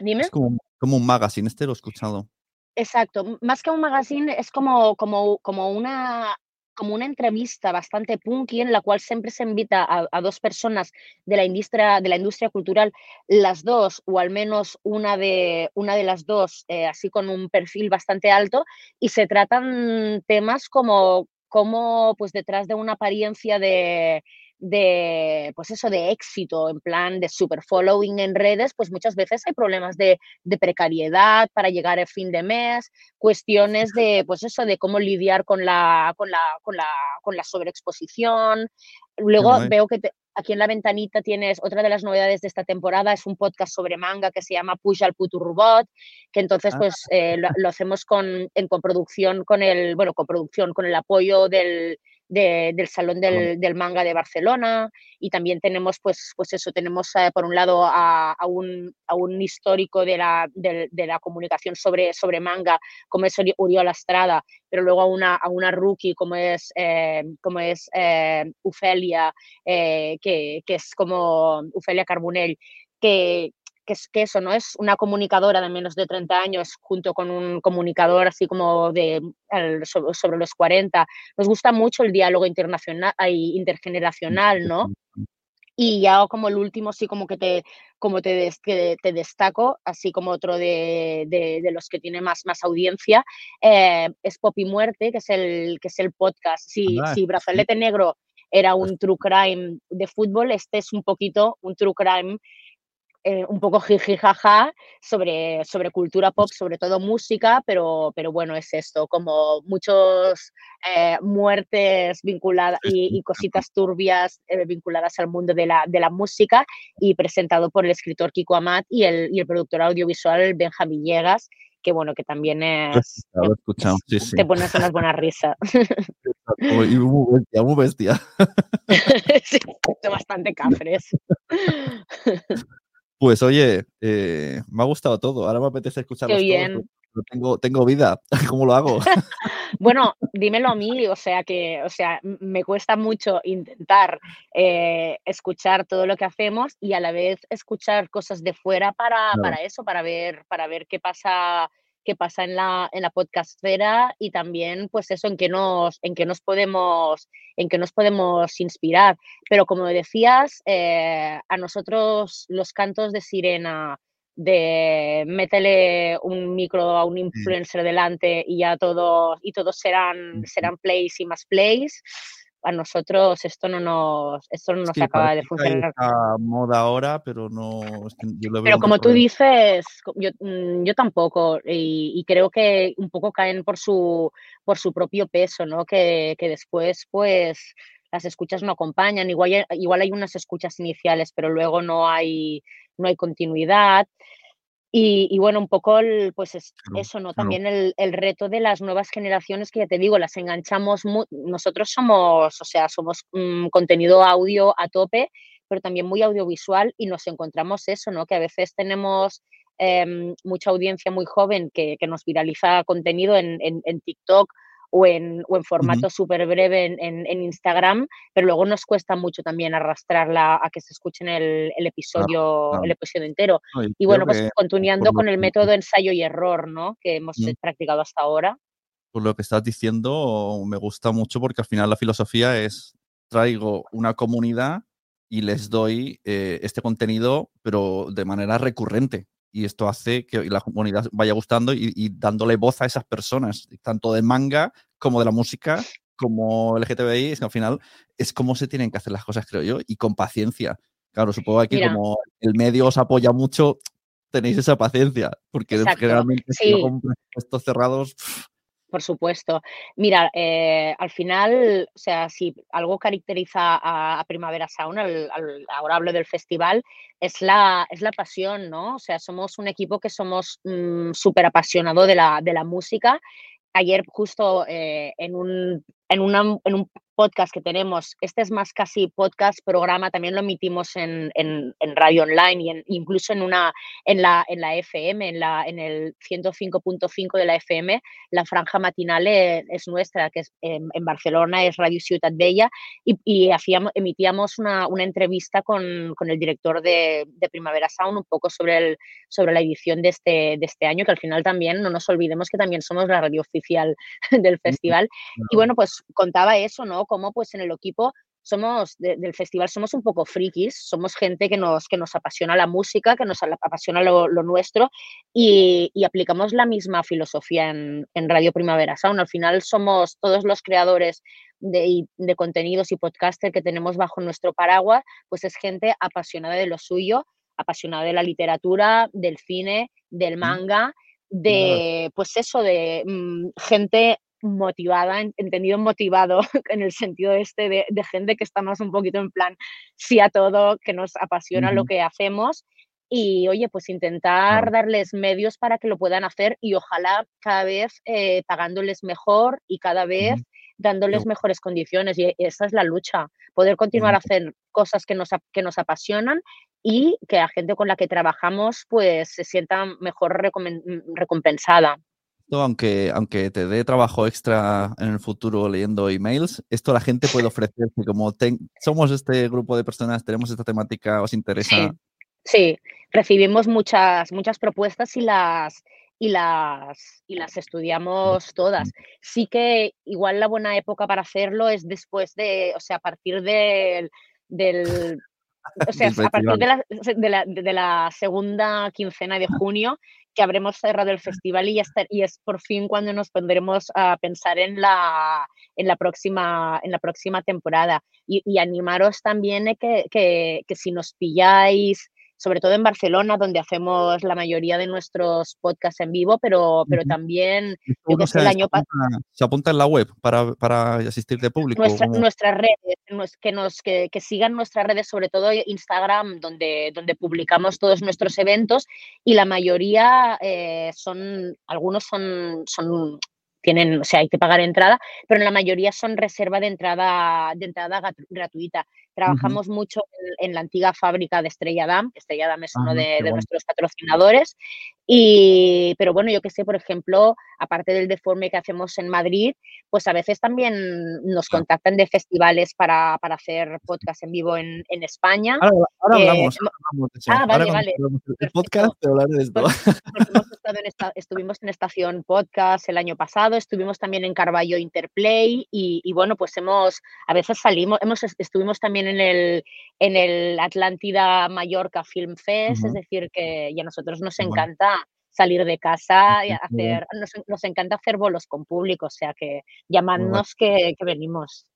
Speaker 5: Dime.
Speaker 1: Es como, como un magazine, este lo he escuchado.
Speaker 5: Exacto, más que un magazine es como, como, como, una, como una entrevista bastante punky en la cual siempre se invita a, dos personas de la industria, de la industria cultural, las dos, o al menos una de, una de las dos, eh, así con un perfil bastante alto, y se tratan temas como, como pues detrás de una apariencia de, de, pues eso, de éxito, en plan de super following en redes, pues muchas veces hay problemas de, de precariedad para llegar a fin de mes, cuestiones de, pues eso, de cómo lidiar con la, con la, con la, con la sobreexposición. Luego veo que te- aquí en la ventanita tienes otra de las novedades de esta temporada, es un podcast sobre manga que se llama Push al puto robot, que entonces
Speaker 1: Ah.
Speaker 5: pues eh, lo, lo hacemos con, en coproducción con el, bueno, coproducción con el apoyo del, de- del Salón del, del Manga de Barcelona y también tenemos, pues, pues eso, tenemos eh, por un lado a, a un, a un histórico de la, de, la comunicación sobre, sobre manga, como es Uri- Uriol Estrada, pero luego a una, a una rookie como es, eh, como es eh, Ufelia, que, que es como Ufelia Carbonell, que, que es que eso, ¿no? Es una comunicadora de menos de 30 años junto con un comunicador así como de al- sobre, sobre los 40. Nos gusta mucho el diálogo internacional intergeneracional, ¿no? Y ya como el último, sí, como que te, como te, des- que te destaco, así como otro de, de- de los que tiene más, más audiencia, eh, es Pop y Muerte, que es el, que es el podcast. Si,
Speaker 1: Ah,
Speaker 5: si
Speaker 1: sí.
Speaker 5: Brazalete Negro era un true crime de fútbol, este es un poquito un true crime eh, un poco jiji jaja sobre, sobre cultura pop, sobre todo música, pero, pero bueno, es esto, como muchos eh, muertes vinculadas y, y cositas turbias eh, vinculadas al mundo de la, de la música y presentado por el escritor Kiko Amat y el, y el productor audiovisual Benjamín Llegas, que bueno, que también es...
Speaker 1: lo he escuchado, sí, sí.
Speaker 5: Te pones unas buenas risas.
Speaker 1: Y muy bestia, muy bestia.
Speaker 5: sí, bastante cafres.
Speaker 1: Pues oye, eh, me ha gustado todo. Ahora me apetece escucharlos
Speaker 5: Qué
Speaker 1: todos,
Speaker 5: bien.
Speaker 1: pero tengo, tengo vida. ¿Cómo lo hago?
Speaker 5: Bueno, dímelo a mí, o sea que, o sea, me cuesta mucho intentar eh, escuchar todo lo que hacemos y a la vez escuchar cosas de fuera para, para eso, para ver, para ver qué pasa, qué pasa en la, en la podcastfera y también, pues eso, en qué nos, en qué nos podemos, en qué nos podemos inspirar. Pero como decías, eh, a nosotros los cantos de sirena de métele un micro a un influencer delante y ya todos y todos serán, serán plays y más plays, a nosotros esto no nos, esto no nos
Speaker 1: Sí,
Speaker 5: acaba de funcionar.
Speaker 1: moda ahora, pero no. yo veo
Speaker 5: Pero como tú dices, yo, mm, yo tampoco, y, y creo que un poco caen por su, por su propio peso, ¿no? Que, que después, pues, las escuchas no acompañan. Igual, hay- igual hay unas escuchas iniciales, pero luego no hay, no hay continuidad. Y, y bueno, un poco el, pues es
Speaker 1: Claro,
Speaker 5: eso, ¿no?
Speaker 1: claro.
Speaker 5: También el, el reto de las nuevas generaciones que ya te digo, las enganchamos, mu- nosotros somos, o sea, somos mm, contenido audio a tope, pero también muy audiovisual y nos encontramos eso, ¿no? Que a veces tenemos em, mucha audiencia muy joven que, que nos viraliza contenido en, en- en TikTok o en, o en formato súper breve en, en- en Instagram, pero luego nos cuesta mucho también arrastrarla a que se escuchen el, el episodio,
Speaker 1: claro.
Speaker 5: el episodio entero.
Speaker 1: No, y
Speaker 5: bueno, pues continuando con el método ensayo y error, ¿no? Que hemos practicado hasta ahora.
Speaker 1: por lo que estás diciendo, me gusta mucho porque al final la filosofía es traigo una comunidad y les doy eh, este contenido, pero de manera recurrente. Y esto hace que la comunidad vaya gustando y, y dándole voz a esas personas, tanto de manga como de la música, como LGTBI. Es que al final es como se tienen que hacer las cosas, creo yo, y con paciencia. Claro, supongo que aquí
Speaker 5: Mira.
Speaker 1: como el medio os apoya mucho, tenéis esa paciencia, porque
Speaker 5: Exacto,
Speaker 1: generalmente si no
Speaker 5: sí.
Speaker 1: presupuestos cerrados, pff,
Speaker 5: Por supuesto. Mira, eh, al final, o sea, si algo caracteriza a, Primavera Sound, al- al- ahora hablo del festival, es la, es la pasión, ¿no? O sea, somos un equipo que somos súper apasionado de la, de la música. Ayer justo eh, en, un, en, una- en un podcast que tenemos, este es más casi podcast, programa, también lo emitimos en, en- en radio online y en- incluso en, una, en, la, en la FM, en, la, en el 105.5 de la FM, la franja matinal e- es nuestra, que es en, en Barcelona, es Radio Ciutat Bella, y, y hacíamos, emitíamos una, una entrevista con, con el director de, de Primavera Sound un poco sobre, el, sobre la edición de este, de este año, que al final también, no nos olvidemos que también somos la radio oficial del festival. Y bueno, pues contaba eso, ¿no? Como pues en el equipo somos de- del festival somos un poco frikis, somos gente que nos, que nos apasiona la música, que nos apasiona lo, lo nuestro y, y aplicamos la misma filosofía en, en Radio Primavera Sound. Al final somos todos los creadores de, de contenidos y podcaster que tenemos bajo nuestro paraguas, pues es gente apasionada de lo suyo, apasionada de la literatura, del cine, del manga, de, pues eso, de mm, gente motivada, en- entendido motivado en el sentido este de, de gente que está más un poquito en plan sí a todo, que nos apasiona lo
Speaker 1: Ujú.
Speaker 5: que hacemos y oye, pues intentar darles medios para que lo puedan hacer y ojalá cada vez eh, pagándoles mejor y cada vez
Speaker 1: Ujú.
Speaker 5: dándoles
Speaker 1: Yo-
Speaker 5: mejores condiciones y esa es la lucha, poder continuar a hacer cosas que nos, que nos apasionan y que la gente con la que trabajamos pues se sienta mejor recomen- recompensada.
Speaker 1: Esto, aunque, aunque te dé trabajo extra en el futuro leyendo emails, esto la gente puede ofrecerse como ten- somos este grupo de personas, tenemos esta temática, os interesa.
Speaker 5: Sí, sí, recibimos muchas, muchas propuestas y las, y las, y las estudiamos todas. Sí que igual la buena época para hacerlo es después de, o sea, a partir del, del o sea, a partir de la, de, la, de la segunda quincena de junio que habremos cerrado el festival y, ya está- y es por fin cuando nos pondremos a pensar en la, en la, próxima, en la próxima temporada. Y, y animaros también que, que, que si nos pilláis, sobre todo en Barcelona, donde hacemos la mayoría de nuestros podcasts en vivo, pero, pero también
Speaker 1: Esto
Speaker 5: yo
Speaker 1: uno
Speaker 5: que sé,
Speaker 1: se,
Speaker 5: el año
Speaker 1: apunta, se apunta en la web para, para asistir de público.
Speaker 5: nuestra- nuestras redes, que, nos, que, que sigan nuestras redes, sobre todo Instagram, donde, donde publicamos todos nuestros eventos y la mayoría eh, son, algunos son, son, tienen, o sea, hay que pagar entrada, pero la mayoría son reserva de entrada, de entrada gratuita. Trabajamos mucho en, en la antigua fábrica de Estrella Damm, que Estrella Damm es uno
Speaker 1: Ajá,
Speaker 5: de,
Speaker 1: qué
Speaker 5: de
Speaker 1: bueno.
Speaker 5: nuestros patrocinadores. Y, pero bueno, yo que sé, por ejemplo, aparte del deforme que hacemos en Madrid, pues a veces también nos contactan de festivales para, para hacer podcast en vivo en, en España.
Speaker 1: Ahora, ahora
Speaker 5: Eh,
Speaker 1: hablamos, ahora de eso.
Speaker 5: Ah,
Speaker 1: Ahora
Speaker 5: vale,
Speaker 1: cuando
Speaker 5: vale,
Speaker 1: el podcast te hablaré de esto.
Speaker 5: Porque hemos estado en esta- estuvimos en Estación Podcast el año pasado, estuvimos también en Carballo Interplay y, y bueno, pues hemos, a veces salimos, hemos, est- estuvimos también en el, en el Atlántida Mallorca Film Fest, es
Speaker 1: Ujú.
Speaker 5: decir, que y a nosotros nos
Speaker 1: bueno.
Speaker 5: encanta salir de casa y hacer, nos, nos encanta hacer bolos con público, o sea que llamadnos que, que venimos.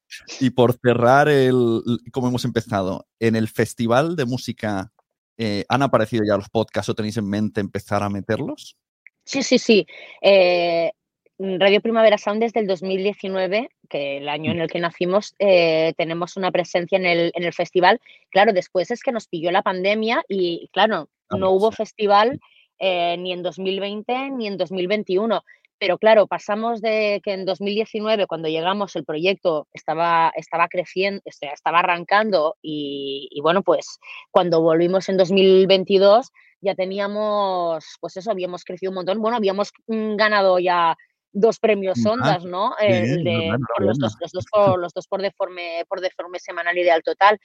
Speaker 1: Y por cerrar, el, como hemos empezado, en el Festival de Música, eh, ¿han aparecido ya los podcasts o tenéis en mente empezar a meterlos?
Speaker 5: Sí, sí, sí. Eh, Radio Primavera Sound desde el 2019, que el año en el que nacimos, eh, tenemos una presencia en el, en el festival. Claro, después es que nos pilló la pandemia y, claro, no hubo festival eh, ni en 2020 ni en 2021. Pero claro, pasamos de que en 2019, cuando llegamos, el proyecto estaba, estaba creciendo, estaba arrancando y, y bueno, pues cuando volvimos en 2022 ya teníamos, pues eso, habíamos crecido un montón. Bueno, habíamos mm, ganado ya dos premios
Speaker 1: Ah,
Speaker 5: Ondas, ¿no? de-
Speaker 1: enhorabuena,
Speaker 5: por los, dos, los, dos por, los dos por deforme, por deforme semanal ideal total.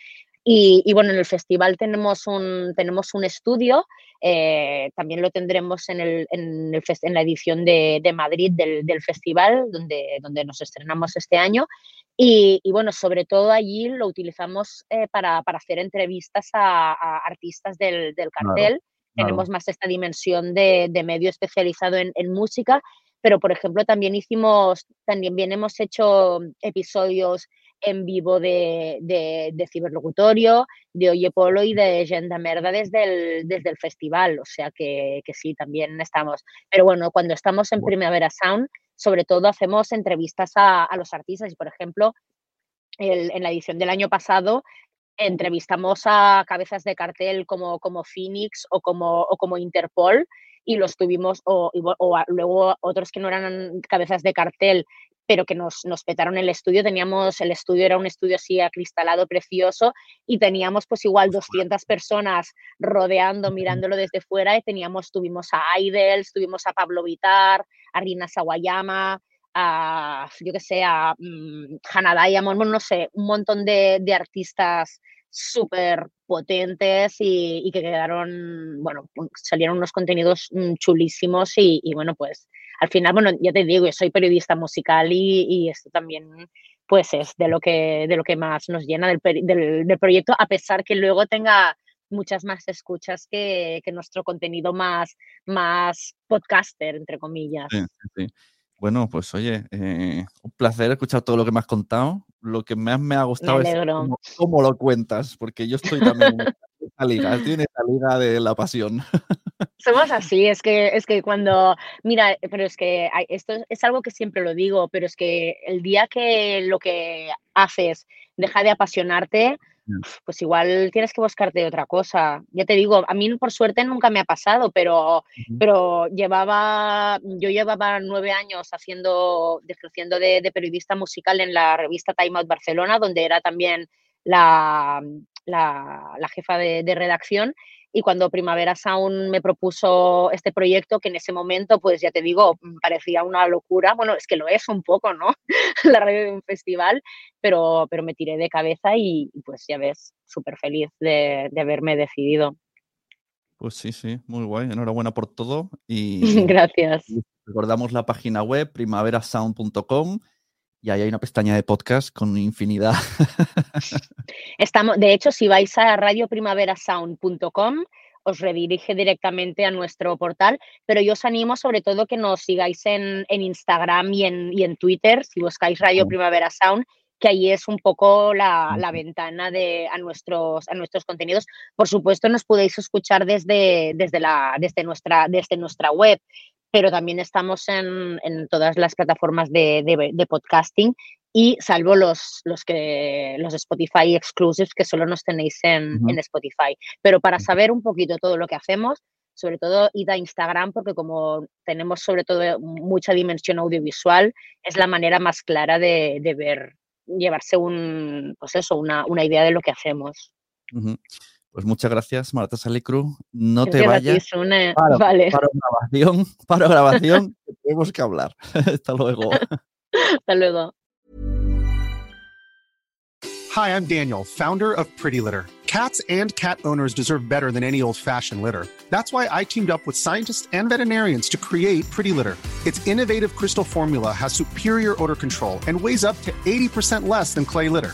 Speaker 5: Y, y bueno, en el festival tenemos un, tenemos un estudio, eh, también lo tendremos en, el, en, el en la edición de, de Madrid del, del festival, donde, donde nos estrenamos este año. Y, y bueno, sobre todo allí lo utilizamos eh, para, para hacer entrevistas a, a artistas del, del cartel.
Speaker 1: claro.
Speaker 5: Tenemos más esta dimensión de, de medio especializado en, en música, pero por ejemplo también hicimos, también bien hemos hecho episodios en vivo de, de, de Ciberlocutorio, de Oye Polo y de Agenda Merda desde el, desde el festival, o sea que, que sí, también estamos. Pero bueno, cuando estamos en. Primavera Sound, sobre todo hacemos entrevistas a, a los artistas y por ejemplo, el- en la edición del año pasado entrevistamos a cabezas de cartel como, como Phoenix o como, o como Interpol y los tuvimos, o, a- luego otros que no eran cabezas de cartel, pero que nos, nos petaron el estudio. Teníamos, el estudio era un estudio así acristalado, precioso, y teníamos pues igual 200 personas rodeando, mirándolo desde fuera, y teníamos, tuvimos a Idols, tuvimos a Pablo Vitar, a Rina Sawayama, a, yo que sé, a mm, Hannah Diamond, bueno, no sé, un montón de, de artistas súper potentes y, y que quedaron, bueno, pu- salieron unos contenidos mm, chulísimos y, y bueno, pues al final, bueno, ya te digo, yo soy periodista musical y, y esto también pues es de lo que, de lo que más nos llena del, del, del proyecto, a pesar que luego tenga muchas más escuchas que, que nuestro contenido más, más podcaster, entre comillas.
Speaker 1: Sí. Bueno, pues oye, eh, un placer escuchar todo lo que me has contado. Lo que más me ha gustado es cómo, cómo lo cuentas, porque yo estoy también en esa liga, estoy en liga de la pasión.
Speaker 5: Somos así, es que, es que cuando, mira, pero es que hay- esto es- algo que siempre lo digo, pero es que el día que lo que haces deja de apasionarte. Pues igual tienes que buscarte otra cosa. Ya te digo, a mí por suerte nunca me ha pasado, pero, pero llevaba, yo llevaba nueve años haciendo, ejerciendo de, de periodista musical en la revista Time Out Barcelona, donde era también la, la, la jefa de, de redacción. Y cuando Primavera Sound me propuso este proyecto, que en ese momento, pues ya te digo, mm, parecía una locura. Bueno, es que lo es un poco, ¿no? la radio de un festival, pero, pero me tiré de cabeza y y pues ya ves, súper feliz de, de haberme decidido.
Speaker 1: Pues sí, sí, muy guay. Enhorabuena por todo. Y
Speaker 5: Gracias.
Speaker 1: recordamos la página web primaverasound.com y ahí hay una pestaña de podcast con infinidad.
Speaker 5: Estamos, de hecho, si vais a radioprimaverasound.com, os redirige directamente a nuestro portal, pero yo os animo sobre todo que nos sigáis en, en Instagram y en, y en Twitter, si buscáis Radio. Primavera Sound, que ahí es un poco la, la ventana de, a, nuestros, a nuestros contenidos. Por supuesto, nos podéis escuchar desde, desde, la, desde, nuestra, desde nuestra web, pero también estamos en, en todas las plataformas de, de- de podcasting y salvo los, los, que, los Spotify exclusives que solo nos tenéis en, en Spotify. Pero para saber un poquito todo lo que hacemos, sobre todo id a Instagram, porque como tenemos sobre todo mucha dimensión audiovisual, es la manera más clara de, de ver, llevarse un, pues eso, una, una idea de lo que hacemos.
Speaker 1: Pues muchas gracias, Marta Salicru. No te
Speaker 5: Gracias a ti,
Speaker 1: vayas.
Speaker 5: Sune.
Speaker 1: Para,
Speaker 5: Vale,
Speaker 1: para grabación, para grabación, tenemos que hablar. Hasta luego.
Speaker 5: hasta luego.
Speaker 6: Hi, I'm Daniel, founder of Pretty Litter. Cats and cat owners deserve better than any old fashioned litter. That's why I teamed up with scientists and veterinarians to create Pretty Litter. Its innovative crystal formula has superior odor control and weighs up to 80% less than clay litter.